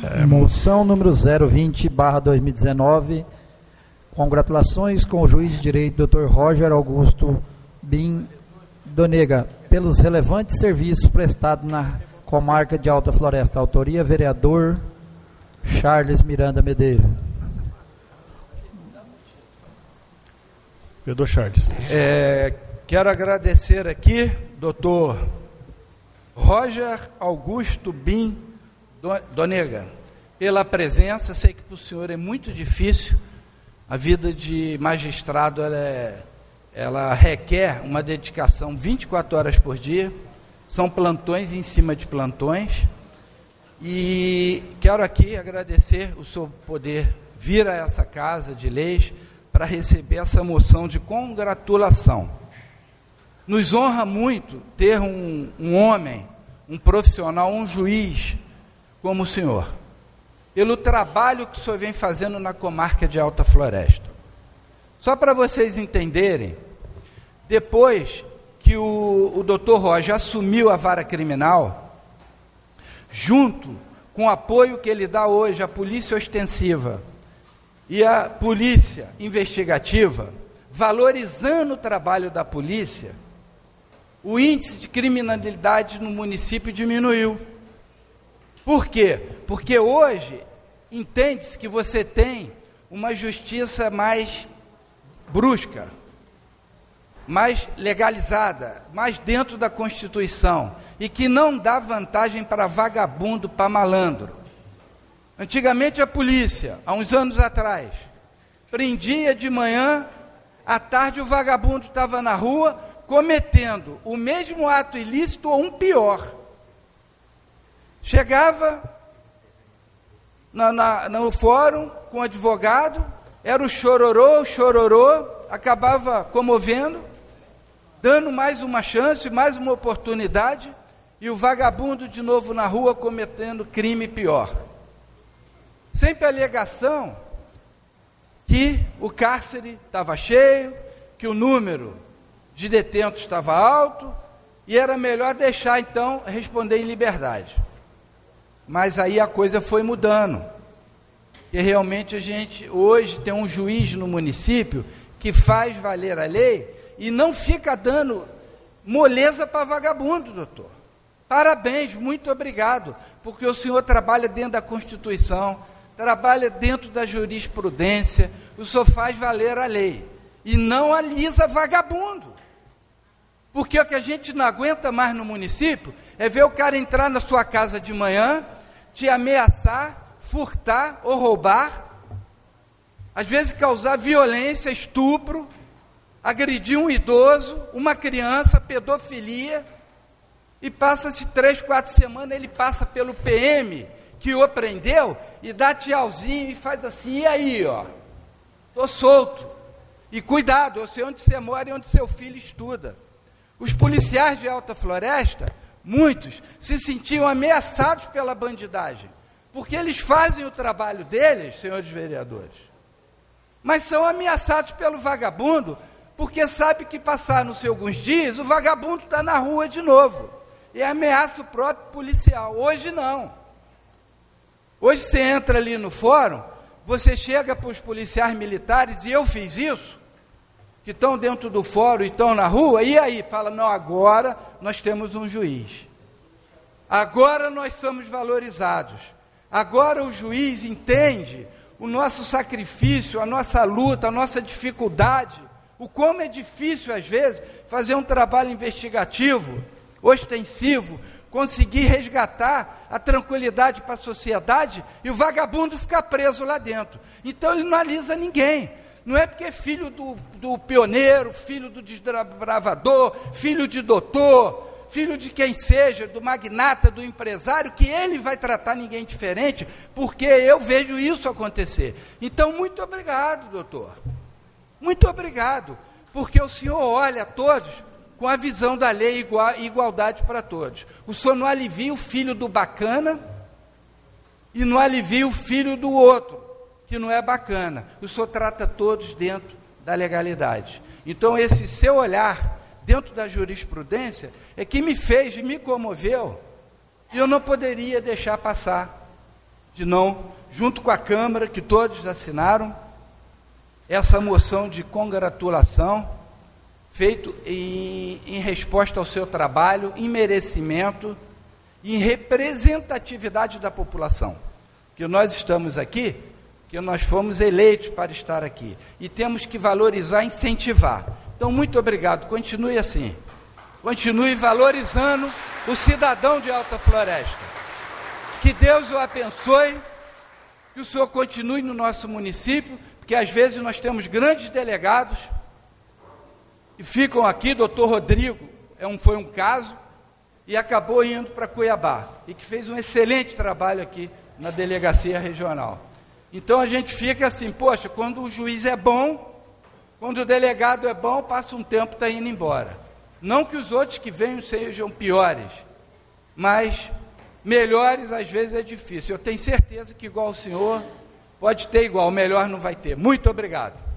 É, moção número 020, barra 2019. Congratulações com o juiz de direito, Dr. Roger Augusto Bin Donega, pelos relevantes serviços prestados na comarca de Alta Floresta. Autoria, vereador Charles Miranda Medeiros. Vereador Charles. É, quero agradecer aqui, doutor Roger Augusto Bin Donega, pela presença. Sei que para o senhor é muito difícil. A vida de magistrado ela, é, ela requer uma dedicação 24 horas por dia. São plantões em cima de plantões. E quero aqui agradecer o senhor poder vir a essa casa de leis para receber essa moção de congratulação. Nos honra muito ter um, um homem, um profissional, um juiz como o senhor, pelo trabalho que o senhor vem fazendo na comarca de Alta Floresta. Só para vocês entenderem, depois que o, o doutor Roger assumiu a vara criminal, junto com o apoio que ele dá hoje à polícia ostensiva e à polícia investigativa, valorizando o trabalho da polícia, o índice de criminalidade no município diminuiu. Por quê? Porque hoje entende-se que você tem uma justiça mais brusca, mais legalizada, mais dentro da Constituição e que não dá vantagem para vagabundo, para malandro. Antigamente a polícia, há uns anos atrás, prendia de manhã, à tarde o vagabundo estava na rua cometendo o mesmo ato ilícito ou um pior. Chegava na, na, no fórum com o advogado, era o chororô, chororô, acabava comovendo, dando mais uma chance, mais uma oportunidade, e o vagabundo de novo na rua cometendo crime pior. Sempre alegação que o cárcere estava cheio, que o número de detentos estava alto, e era melhor deixar então responder em liberdade. Mas aí a coisa foi mudando. E realmente a gente hoje tem um juiz no município que faz valer a lei e não fica dando moleza para vagabundo, doutor. Parabéns, muito obrigado, porque o senhor trabalha dentro da Constituição, trabalha dentro da jurisprudência, o senhor faz valer a lei e não alisa vagabundo. Porque o que a gente não aguenta mais no município é ver o cara entrar na sua casa de manhã, te ameaçar, furtar ou roubar, às vezes causar violência, estupro, agredir um idoso, uma criança, pedofilia, e passa-se três, quatro semanas, ele passa pelo PM que o prendeu e dá tchauzinho e faz assim, e aí, ó, tô solto. E cuidado, eu sei onde você mora e onde seu filho estuda. Os policiais de Alta Floresta muitos se sentiam ameaçados pela bandidagem, porque eles fazem o trabalho deles, senhores vereadores, mas são ameaçados pelo vagabundo, porque sabe que passaram-se alguns dias, o vagabundo está na rua de novo, e ameaça o próprio policial. Hoje não. Hoje você entra ali no fórum, você chega para os policiais militares, e eu fiz isso, que estão dentro do fórum e estão na rua, e aí? Fala, não, agora nós temos um juiz. Agora nós somos valorizados. Agora o juiz entende o nosso sacrifício, a nossa luta, a nossa dificuldade, o como é difícil às vezes fazer um trabalho investigativo, ostensivo, conseguir resgatar a tranquilidade para a sociedade e o vagabundo ficar preso lá dentro. Então ele não alisa ninguém. Não é porque é filho do, do pioneiro, filho do desbravador, filho de doutor, filho de quem seja, do magnata, do empresário, que ele vai tratar ninguém diferente, porque eu vejo isso acontecer. Então, muito obrigado, doutor. Muito obrigado, porque o senhor olha a todos com a visão da lei igual, igualdade para todos. O senhor não alivia o filho do bacana e não alivia o filho do outro que não é bacana. O senhor trata todos dentro da legalidade. Então, esse seu olhar dentro da jurisprudência é que me fez, me comoveu, e eu não poderia deixar passar. de não, junto com a Câmara, que todos assinaram, essa moção de congratulação, feito em, em resposta ao seu trabalho, em merecimento, em representatividade da população. Que nós estamos aqui, que nós fomos eleitos para estar aqui. E temos que valorizar, incentivar. Então, muito obrigado. Continue assim. Continue valorizando o cidadão de Alta Floresta. Que Deus o abençoe, que o senhor continue no nosso município, porque às vezes nós temos grandes delegados e ficam aqui, doutor Rodrigo é um, foi um caso, e acabou indo para Cuiabá, e que fez um excelente trabalho aqui na delegacia regional. Então a gente fica assim, poxa, quando o juiz é bom, quando o delegado é bom, passa um tempo, está indo embora. Não que os outros que venham sejam piores, mas melhores às vezes é difícil. Eu tenho certeza que igual o senhor, pode ter igual, melhor não vai ter. Muito obrigado.